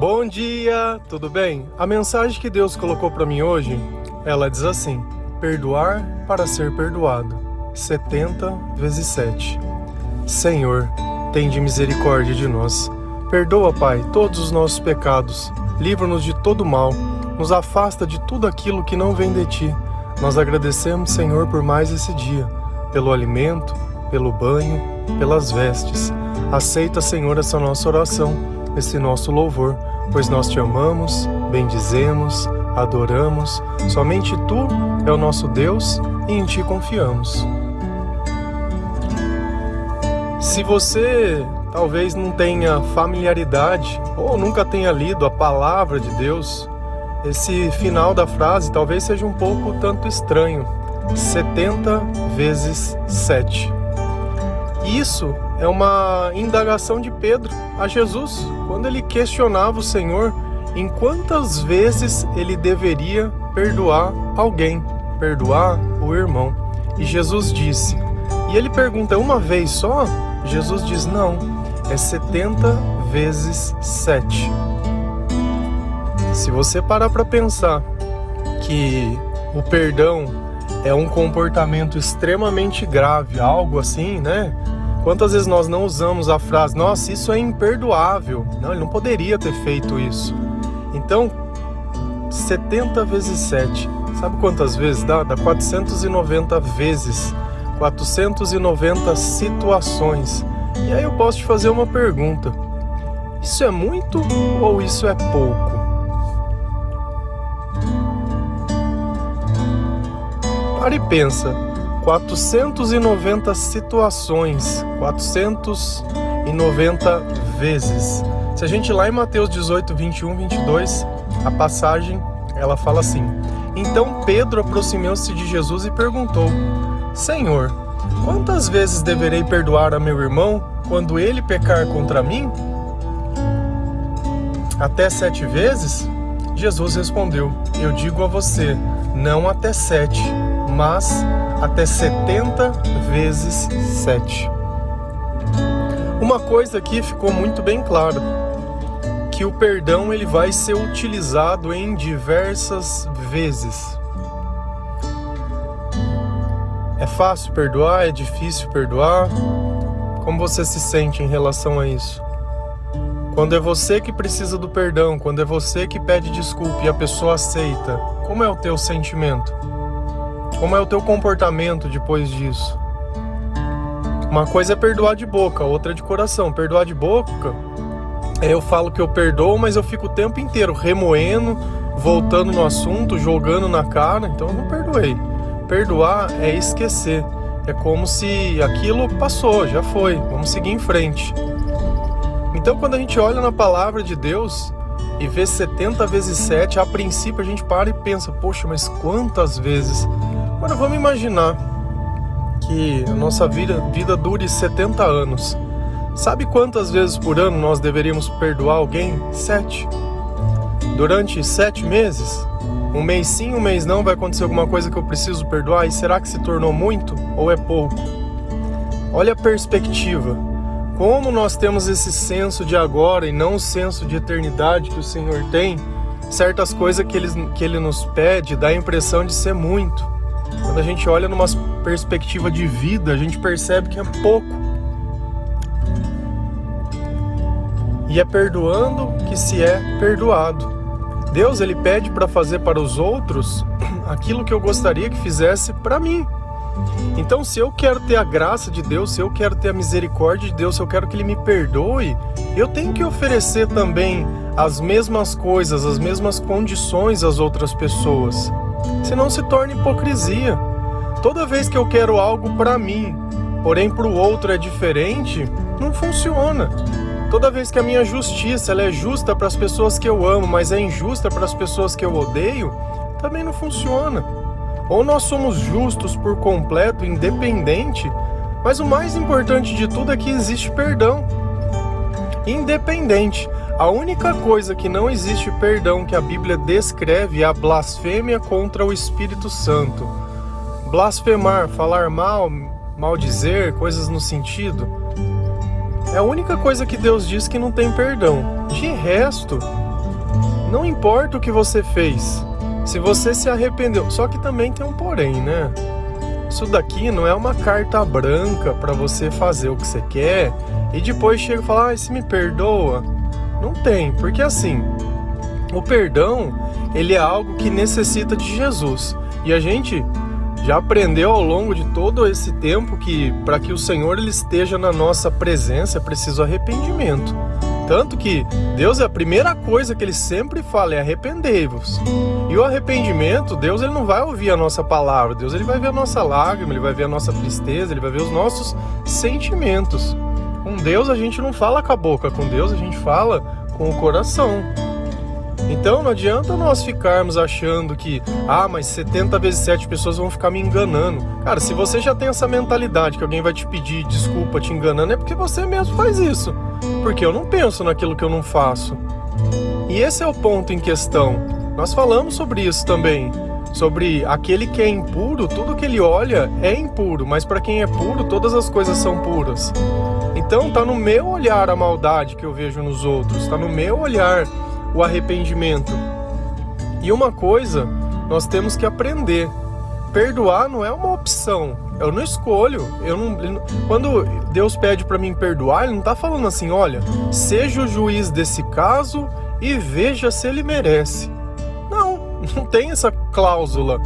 Bom dia, tudo bem? A mensagem que Deus colocou para mim hoje, ela diz assim: perdoar para ser perdoado. 70 vezes 7. Senhor, tem de misericórdia de nós. Perdoa, Pai, todos os nossos pecados. Livra-nos de todo mal. Nos afasta de tudo aquilo que não vem de ti. Nós agradecemos, Senhor, por mais esse dia, pelo alimento, pelo banho, pelas vestes. Aceita, Senhor, essa nossa oração, esse nosso louvor pois nós te amamos, bendizemos, adoramos. Somente tu é o nosso Deus e em ti confiamos. Se você talvez não tenha familiaridade ou nunca tenha lido a palavra de Deus, esse final da frase talvez seja um pouco tanto estranho. 70 vezes 7. Isso é uma indagação de Pedro a Jesus, quando ele questionava o Senhor em quantas vezes ele deveria perdoar alguém, perdoar o irmão. E Jesus disse, e ele pergunta uma vez só? Jesus diz: não, é 70 vezes 7. Se você parar para pensar que o perdão é um comportamento extremamente grave, algo assim, né? Quantas vezes nós não usamos a frase, nossa, isso é imperdoável? Não, ele não poderia ter feito isso. Então, 70 vezes 7, sabe quantas vezes dá? Dá 490 vezes, 490 situações. E aí eu posso te fazer uma pergunta: isso é muito ou isso é pouco? Pare e pensa. 490 situações, 490 vezes. Se a gente lá em Mateus 18, 21, 22, a passagem ela fala assim: Então Pedro aproximou-se de Jesus e perguntou: Senhor, quantas vezes deverei perdoar a meu irmão quando ele pecar contra mim? Até sete vezes? Jesus respondeu: Eu digo a você, não até sete, mas até 70 vezes 7. Uma coisa aqui ficou muito bem clara, que o perdão ele vai ser utilizado em diversas vezes. É fácil perdoar? É difícil perdoar? Como você se sente em relação a isso? Quando é você que precisa do perdão, quando é você que pede desculpa e a pessoa aceita, como é o teu sentimento? Como é o teu comportamento depois disso? Uma coisa é perdoar de boca, outra é de coração. Perdoar de boca é eu falo que eu perdoo, mas eu fico o tempo inteiro remoendo, voltando no assunto, jogando na cara, então eu não perdoei. Perdoar é esquecer. É como se aquilo passou, já foi, vamos seguir em frente. Então, quando a gente olha na palavra de Deus e vê 70 vezes 7, a princípio a gente para e pensa: poxa, mas quantas vezes? Agora vamos imaginar que a nossa vida, vida dure 70 anos. Sabe quantas vezes por ano nós deveríamos perdoar alguém? Sete. Durante sete meses? Um mês sim, um mês não, vai acontecer alguma coisa que eu preciso perdoar? E será que se tornou muito ou é pouco? Olha a perspectiva. Como nós temos esse senso de agora e não o senso de eternidade que o Senhor tem, certas coisas que ele, que ele nos pede dá a impressão de ser muito. Quando a gente olha numa perspectiva de vida, a gente percebe que é pouco. E é perdoando que se é perdoado. Deus ele pede para fazer para os outros aquilo que eu gostaria que fizesse para mim. Então, se eu quero ter a graça de Deus, se eu quero ter a misericórdia de Deus, se eu quero que Ele me perdoe, eu tenho que oferecer também as mesmas coisas, as mesmas condições às outras pessoas senão se torna hipocrisia. Toda vez que eu quero algo para mim, porém para o outro é diferente, não funciona. Toda vez que a minha justiça é justa para as pessoas que eu amo, mas é injusta para as pessoas que eu odeio, também não funciona. Ou nós somos justos por completo, independente, mas o mais importante de tudo é que existe perdão. Independente. A única coisa que não existe perdão que a Bíblia descreve é a blasfêmia contra o Espírito Santo. Blasfemar, falar mal, maldizer, coisas no sentido. É a única coisa que Deus diz que não tem perdão. De resto, Não importa o que você fez, se você se arrependeu. Só que também tem um porém, né? Isso daqui não é uma carta branca para você fazer o que você quer e depois chega e fala, ah, se me perdoa. Não tem, porque assim, o perdão, ele é algo que necessita de Jesus. E a gente já aprendeu ao longo de todo esse tempo que para que o Senhor ele esteja na nossa presença é preciso arrependimento. Tanto que Deus é a primeira coisa que ele sempre fala é arrependei-vos. E o arrependimento, Deus ele não vai ouvir a nossa palavra, Deus ele vai ver a nossa lágrima, ele vai ver a nossa tristeza, ele vai ver os nossos sentimentos. Com Deus a gente não fala com a boca, com Deus a gente fala com o coração. Então não adianta nós ficarmos achando que, ah, mas 70 vezes 7 pessoas vão ficar me enganando. Cara, se você já tem essa mentalidade que alguém vai te pedir desculpa te enganando, é porque você mesmo faz isso. Porque eu não penso naquilo que eu não faço. E esse é o ponto em questão. Nós falamos sobre isso também. Sobre aquele que é impuro, tudo que ele olha é impuro, mas para quem é puro, todas as coisas são puras. Então tá no meu olhar a maldade que eu vejo nos outros, tá no meu olhar o arrependimento. E uma coisa nós temos que aprender: perdoar não é uma opção. Eu não escolho. Eu não, quando Deus pede para mim perdoar, Ele não está falando assim: olha, seja o juiz desse caso e veja se ele merece. Não, não tem essa cláusula.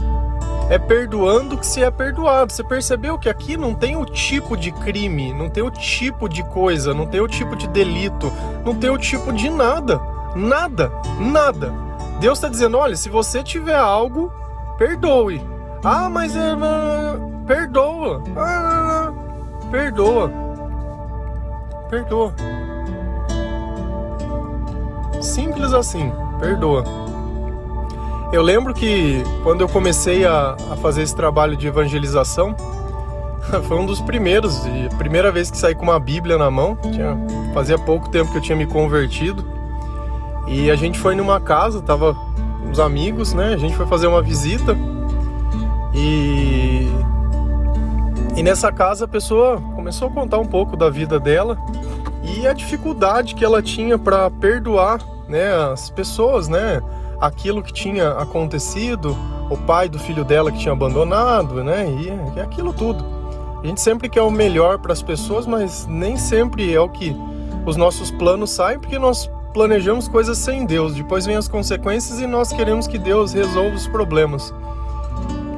É perdoando que se é perdoado. Você percebeu que aqui não tem o tipo de crime, não tem o tipo de coisa, não tem o tipo de delito, não tem o tipo de nada. Nada, nada. Deus está dizendo: olha, se você tiver algo, perdoe. Ah, mas é, perdoa. Ah, perdoa. Perdoa. Simples assim, perdoa. Eu lembro que quando eu comecei a, a fazer esse trabalho de evangelização, foi um dos primeiros, a primeira vez que saí com uma Bíblia na mão. Tinha, fazia pouco tempo que eu tinha me convertido. E a gente foi numa casa, tava uns amigos, né? A gente foi fazer uma visita e e nessa casa a pessoa começou a contar um pouco da vida dela e a dificuldade que ela tinha para perdoar, né, as pessoas, né, aquilo que tinha acontecido, o pai do filho dela que tinha abandonado, né, e, e aquilo tudo. A gente sempre quer o melhor para as pessoas, mas nem sempre é o que os nossos planos saem, porque nós planejamos coisas sem Deus, depois vem as consequências e nós queremos que Deus resolva os problemas.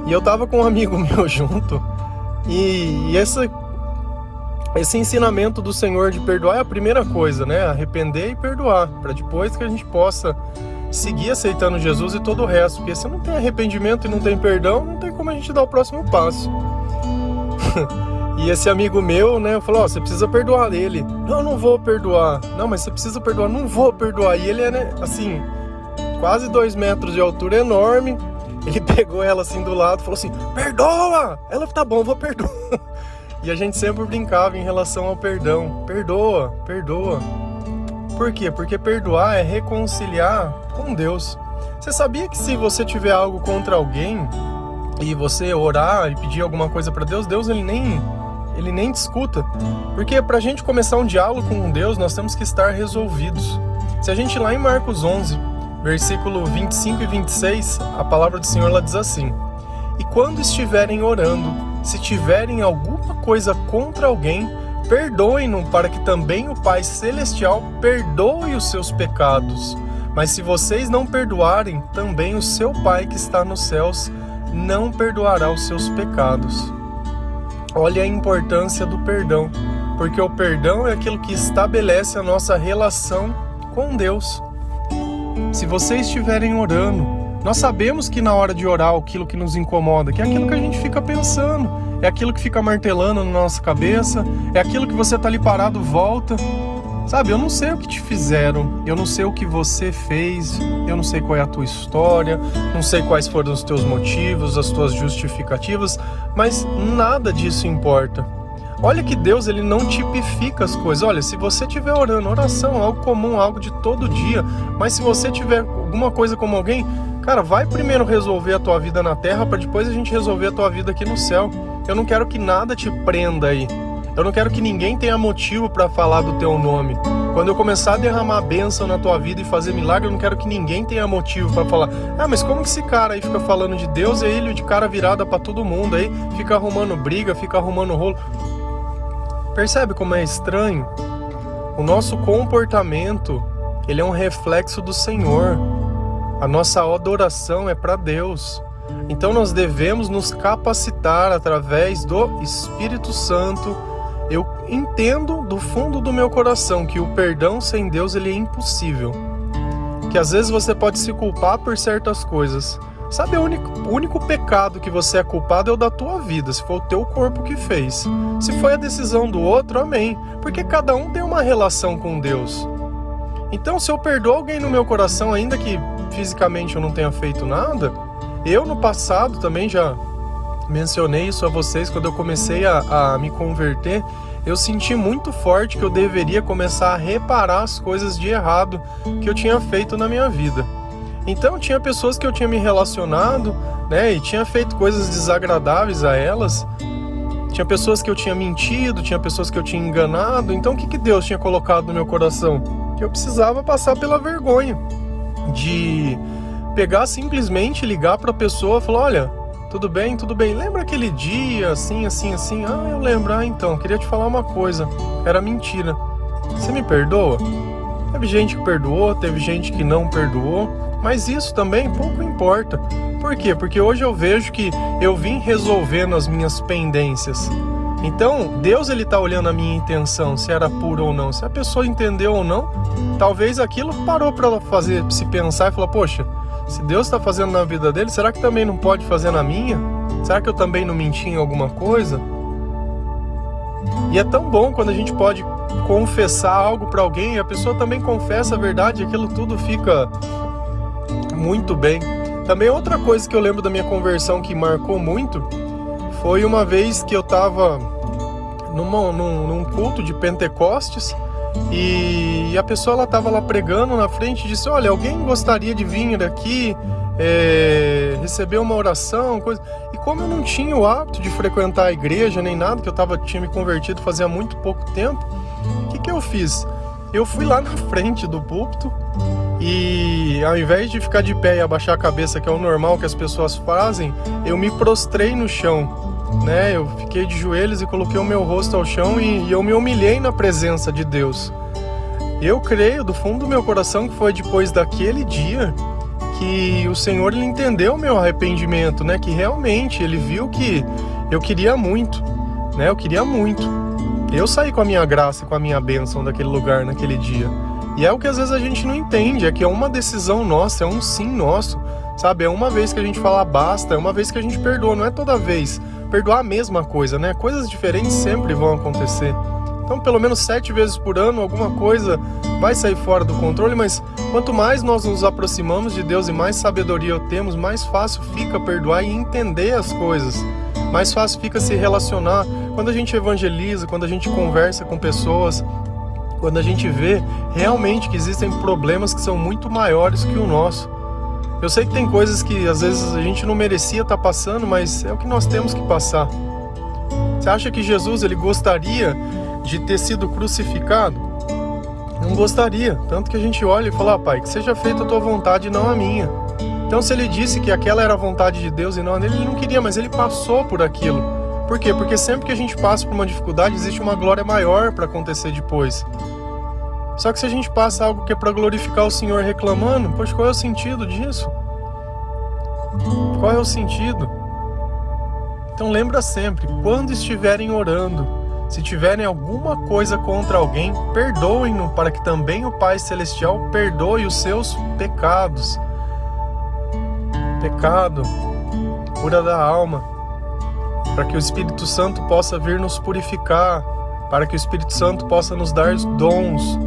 E eu tava com um amigo meu junto, e, e essa, esse ensinamento do Senhor de perdoar é a primeira coisa, né? Arrepender e perdoar, para depois que a gente possa seguir aceitando Jesus e todo o resto. Porque se não tem arrependimento e não tem perdão, não tem como a gente dar o próximo passo. E esse amigo meu, né, falou: Ó, oh, você precisa perdoar ele. Não, não vou perdoar. Não, mas você precisa perdoar. Não vou perdoar. E ele é, né, assim, quase dois metros de altura, enorme. Ele pegou ela assim do lado falou assim: Perdoa! Ela, tá bom, vou perdoar. E a gente sempre brincava em relação ao perdão: Perdoa, perdoa. Por quê? Porque perdoar é reconciliar com Deus. Você sabia que se você tiver algo contra alguém e você orar e pedir alguma coisa para Deus, Deus ele nem ele nem discuta. Porque para a gente começar um diálogo com Deus, nós temos que estar resolvidos. Se a gente lá em Marcos 11, versículo 25 e 26, a palavra do Senhor ela diz assim: E quando estiverem orando, se tiverem alguma coisa contra alguém, perdoem-no, para que também o Pai Celestial perdoe os seus pecados. Mas se vocês não perdoarem, também o seu Pai que está nos céus não perdoará os seus pecados. Olha a importância do perdão, porque o perdão é aquilo que estabelece a nossa relação com Deus. Se vocês estiverem orando, nós sabemos que na hora de orar aquilo que nos incomoda, que é aquilo que a gente fica pensando, é aquilo que fica martelando na nossa cabeça, é aquilo que você está ali parado, volta. Sabe, eu não sei o que te fizeram, eu não sei o que você fez, eu não sei qual é a tua história, não sei quais foram os teus motivos, as tuas justificativas, mas nada disso importa. Olha que Deus ele não tipifica as coisas. Olha, se você estiver orando, oração é algo comum, algo de todo dia, mas se você tiver alguma coisa como alguém, cara, vai primeiro resolver a tua vida na terra para depois a gente resolver a tua vida aqui no céu. Eu não quero que nada te prenda aí. Eu não quero que ninguém tenha motivo para falar do teu nome. Quando eu começar a derramar bênção na tua vida e fazer milagre, eu não quero que ninguém tenha motivo para falar: "Ah, mas como que esse cara aí fica falando de Deus e ele de cara virada para todo mundo aí, fica arrumando briga, fica arrumando rolo". Percebe como é estranho? O nosso comportamento, ele é um reflexo do Senhor. A nossa adoração é para Deus. Então nós devemos nos capacitar através do Espírito Santo. Eu entendo do fundo do meu coração que o perdão sem Deus ele é impossível. Que às vezes você pode se culpar por certas coisas. Sabe o único, o único pecado que você é culpado é o da tua vida, se foi o teu corpo que fez. Se foi a decisão do outro, amém. Porque cada um tem uma relação com Deus. Então, se eu perdoo alguém no meu coração, ainda que fisicamente eu não tenha feito nada, eu no passado também já mencionei isso a vocês quando eu comecei a, a me converter. Eu senti muito forte que eu deveria começar a reparar as coisas de errado que eu tinha feito na minha vida. Então tinha pessoas que eu tinha me relacionado, né, e tinha feito coisas desagradáveis a elas. Tinha pessoas que eu tinha mentido, tinha pessoas que eu tinha enganado. Então o que, que Deus tinha colocado no meu coração? Que eu precisava passar pela vergonha de pegar simplesmente, ligar para a pessoa e falar: Olha, tudo bem, tudo bem. Lembra aquele dia, assim, assim, assim? Ah, eu lembro. Ah, então, queria te falar uma coisa. Era mentira. Você me perdoa? Teve gente que perdoou, teve gente que não perdoou, mas isso também pouco importa. Por quê? Porque hoje eu vejo que eu vim resolvendo as minhas pendências. Então, Deus ele tá olhando a minha intenção, se era pura ou não. Se a pessoa entendeu ou não, talvez aquilo parou para ela fazer se pensar e falar: "Poxa, se Deus está fazendo na vida dele, será que também não pode fazer na minha? Será que eu também não menti em alguma coisa? E é tão bom quando a gente pode confessar algo para alguém e a pessoa também confessa a verdade, aquilo tudo fica muito bem. Também outra coisa que eu lembro da minha conversão que marcou muito foi uma vez que eu estava num, num culto de Pentecostes e a pessoa ela estava lá pregando na frente e disse: Olha, alguém gostaria de vir aqui é, receber uma oração, coisa. E como eu não tinha o hábito de frequentar a igreja nem nada, que eu tava, tinha me convertido fazia muito pouco tempo, o que, que eu fiz? Eu fui lá na frente do púlpito e ao invés de ficar de pé e abaixar a cabeça, que é o normal que as pessoas fazem, eu me prostrei no chão né? Eu fiquei de joelhos e coloquei o meu rosto ao chão e, e eu me humilhei na presença de Deus. Eu creio do fundo do meu coração que foi depois daquele dia que o Senhor ele entendeu o meu arrependimento, né? Que realmente ele viu que eu queria muito, né? Eu queria muito. Eu saí com a minha graça, com a minha bênção daquele lugar naquele dia. E é o que às vezes a gente não entende, é que é uma decisão nossa, é um sim nosso, sabe? É uma vez que a gente fala basta, é uma vez que a gente perdoa, não é toda vez perdoar a mesma coisa, né? Coisas diferentes sempre vão acontecer. Então, pelo menos sete vezes por ano, alguma coisa vai sair fora do controle, mas quanto mais nós nos aproximamos de Deus e mais sabedoria temos, mais fácil fica perdoar e entender as coisas. Mais fácil fica se relacionar. Quando a gente evangeliza, quando a gente conversa com pessoas, quando a gente vê realmente que existem problemas que são muito maiores que o nosso. Eu sei que tem coisas que às vezes a gente não merecia estar tá passando, mas é o que nós temos que passar. Você acha que Jesus ele gostaria de ter sido crucificado? Não gostaria. Tanto que a gente olha e fala, ah, pai, que seja feita a tua vontade e não a minha. Então, se ele disse que aquela era a vontade de Deus e não a dele, ele não queria, mas ele passou por aquilo. Por quê? Porque sempre que a gente passa por uma dificuldade, existe uma glória maior para acontecer depois. Só que se a gente passa algo que é para glorificar o Senhor reclamando, pois qual é o sentido disso? Qual é o sentido? Então lembra sempre, quando estiverem orando, se tiverem alguma coisa contra alguém, perdoem-no, para que também o Pai Celestial perdoe os seus pecados. Pecado, cura da alma, para que o Espírito Santo possa vir nos purificar, para que o Espírito Santo possa nos dar dons,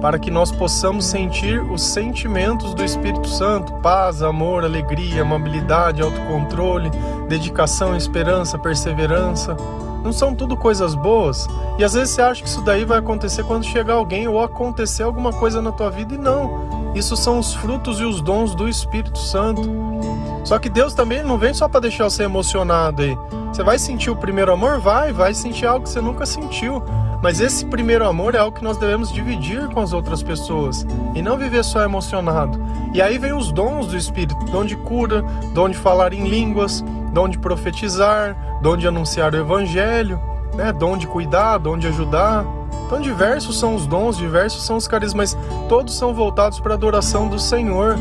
para que nós possamos sentir os sentimentos do Espírito Santo: paz, amor, alegria, amabilidade, autocontrole, dedicação, esperança, perseverança. Não são tudo coisas boas? E às vezes você acha que isso daí vai acontecer quando chegar alguém ou acontecer alguma coisa na tua vida e não. Isso são os frutos e os dons do Espírito Santo. Só que Deus também não vem só para deixar você emocionado aí. Você vai sentir o primeiro amor? Vai, vai sentir algo que você nunca sentiu. Mas esse primeiro amor é algo que nós devemos dividir com as outras pessoas e não viver só emocionado. E aí vem os dons do Espírito, dom de cura, dom de falar em línguas, dom de profetizar, dom de anunciar o Evangelho, né? dom de cuidar, dom de ajudar. Então diversos são os dons, diversos são os carismas, mas todos são voltados para a adoração do Senhor.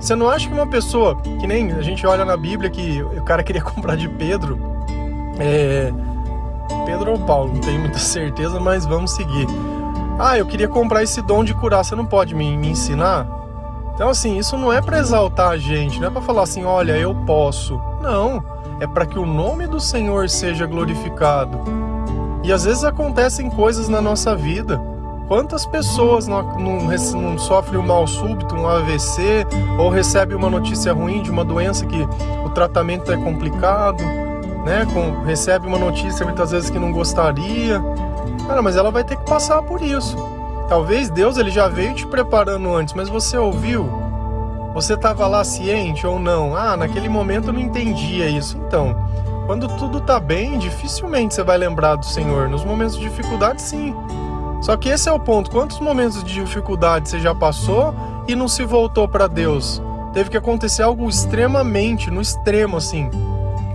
Você não acha que uma pessoa, que nem a gente olha na Bíblia que o cara queria comprar de Pedro, é, Pedro ou Paulo, não tenho muita certeza, mas vamos seguir. Ah, eu queria comprar esse dom de curar, você não pode me, me ensinar? Então, assim, isso não é para exaltar a gente, não é para falar assim, olha, eu posso. Não, é para que o nome do Senhor seja glorificado. E às vezes acontecem coisas na nossa vida. Quantas pessoas não, não, não sofrem um mal súbito, um AVC, ou recebem uma notícia ruim de uma doença que o tratamento é complicado, né? Com, recebe uma notícia muitas vezes que não gostaria. Cara, mas ela vai ter que passar por isso. Talvez Deus ele já veio te preparando antes, mas você ouviu? Você estava lá ciente ou não? Ah, naquele momento eu não entendia isso. Então, quando tudo tá bem, dificilmente você vai lembrar do Senhor. Nos momentos de dificuldade, sim. Só que esse é o ponto. Quantos momentos de dificuldade você já passou e não se voltou para Deus? Teve que acontecer algo extremamente, no extremo assim,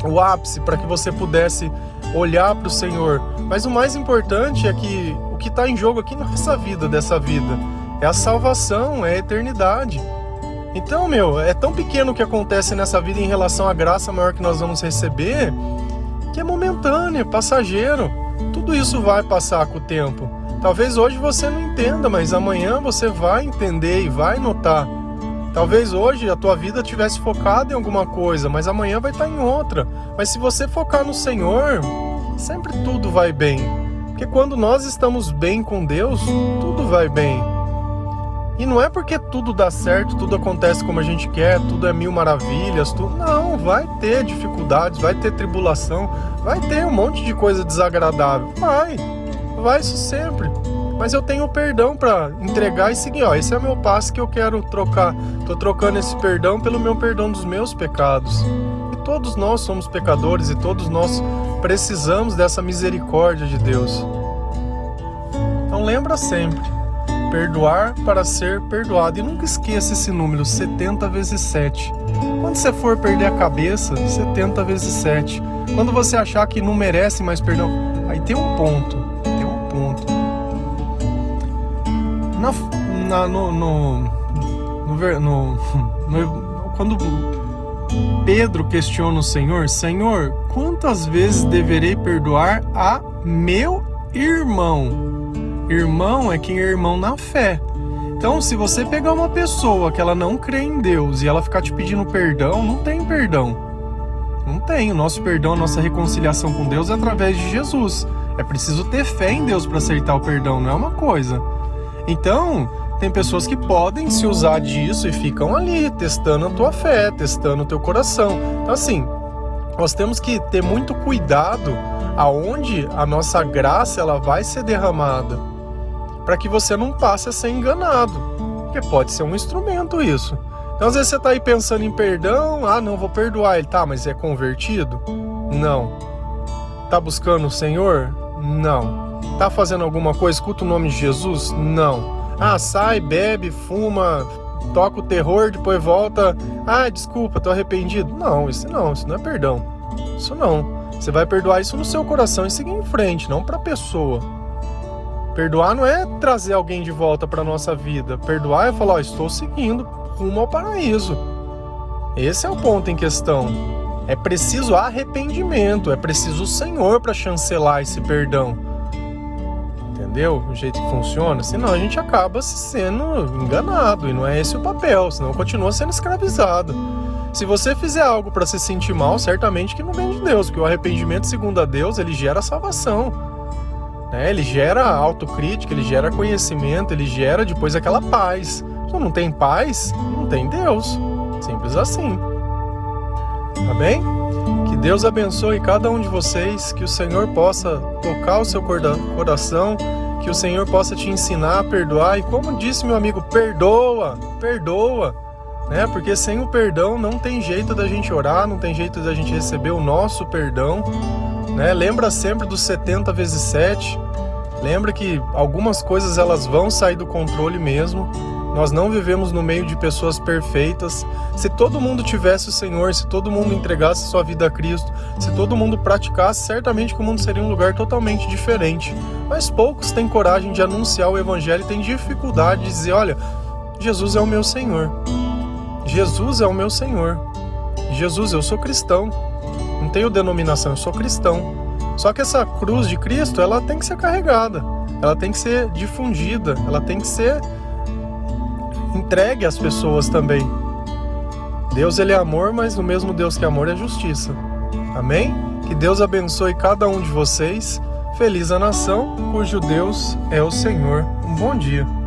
o ápice para que você pudesse olhar para o Senhor. Mas o mais importante é que o que está em jogo aqui não é essa vida dessa vida, é a salvação, é a eternidade. Então, meu, é tão pequeno o que acontece nessa vida em relação à graça maior que nós vamos receber, que é momentâneo, passageiro. Tudo isso vai passar com o tempo. Talvez hoje você não entenda, mas amanhã você vai entender e vai notar Talvez hoje a tua vida tivesse focado em alguma coisa, mas amanhã vai estar em outra. Mas se você focar no Senhor, sempre tudo vai bem. Porque quando nós estamos bem com Deus, tudo vai bem. E não é porque tudo dá certo, tudo acontece como a gente quer, tudo é mil maravilhas, tudo. Não, vai ter dificuldades, vai ter tribulação, vai ter um monte de coisa desagradável. Vai, vai isso sempre mas eu tenho perdão para entregar e seguir. Ó, esse é o meu passo que eu quero trocar. Tô trocando esse perdão pelo meu perdão dos meus pecados. E todos nós somos pecadores e todos nós precisamos dessa misericórdia de Deus. Então lembra sempre, perdoar para ser perdoado. E nunca esqueça esse número, 70 vezes 7. Quando você for perder a cabeça, 70 vezes 7. Quando você achar que não merece mais perdão, aí tem um ponto, tem um ponto na, na no, no, no, no, quando Pedro questiona o Senhor, Senhor, quantas vezes deverei perdoar a meu irmão? Irmão é quem é irmão na fé. Então, se você pegar uma pessoa que ela não crê em Deus e ela ficar te pedindo perdão, não tem perdão. Não tem. O nosso perdão, a nossa reconciliação com Deus é através de Jesus. É preciso ter fé em Deus para aceitar o perdão, não é uma coisa. Então, tem pessoas que podem se usar disso e ficam ali testando a tua fé, testando o teu coração. Então, assim, nós temos que ter muito cuidado aonde a nossa graça ela vai ser derramada, para que você não passe a ser enganado, porque pode ser um instrumento isso. Então, às vezes você está aí pensando em perdão, ah, não vou perdoar ele, tá, mas é convertido? Não. Tá buscando o Senhor? Não. Tá fazendo alguma coisa? Escuta o nome de Jesus? Não. Ah, sai, bebe, fuma, toca o terror, depois volta. Ah, desculpa, tô arrependido. Não, isso não, isso não é perdão. Isso não. Você vai perdoar isso no seu coração e seguir em frente, não para a pessoa. Perdoar não é trazer alguém de volta para nossa vida. Perdoar é falar, oh, estou seguindo rumo ao paraíso. Esse é o ponto em questão. É preciso arrependimento, é preciso o Senhor para chancelar esse perdão entendeu? O jeito que funciona, senão a gente acaba se sendo enganado e não é esse o papel, senão continua sendo escravizado. Se você fizer algo para se sentir mal, certamente que não vem de Deus, porque o arrependimento, segundo a Deus, ele gera salvação. Né? Ele gera autocrítica, ele gera conhecimento, ele gera depois aquela paz. Se não tem paz, não tem Deus. Simples assim. Tá bem? Que Deus abençoe cada um de vocês, que o Senhor possa tocar o seu coração, que o Senhor possa te ensinar a perdoar. E como disse meu amigo, perdoa, perdoa, né? Porque sem o perdão não tem jeito da gente orar, não tem jeito da gente receber o nosso perdão, né? Lembra sempre dos 70 vezes 7. Lembra que algumas coisas elas vão sair do controle mesmo. Nós não vivemos no meio de pessoas perfeitas. Se todo mundo tivesse o Senhor, se todo mundo entregasse sua vida a Cristo, se todo mundo praticasse, certamente que o mundo seria um lugar totalmente diferente. Mas poucos têm coragem de anunciar o Evangelho e têm dificuldade de dizer: olha, Jesus é o meu Senhor. Jesus é o meu Senhor. Jesus, eu sou cristão. Não tenho denominação, eu sou cristão. Só que essa cruz de Cristo, ela tem que ser carregada, ela tem que ser difundida, ela tem que ser entregue às pessoas também. Deus ele é amor, mas o mesmo Deus que é amor é justiça. Amém? Que Deus abençoe cada um de vocês. Feliz a nação cujo Deus é o Senhor. Um bom dia.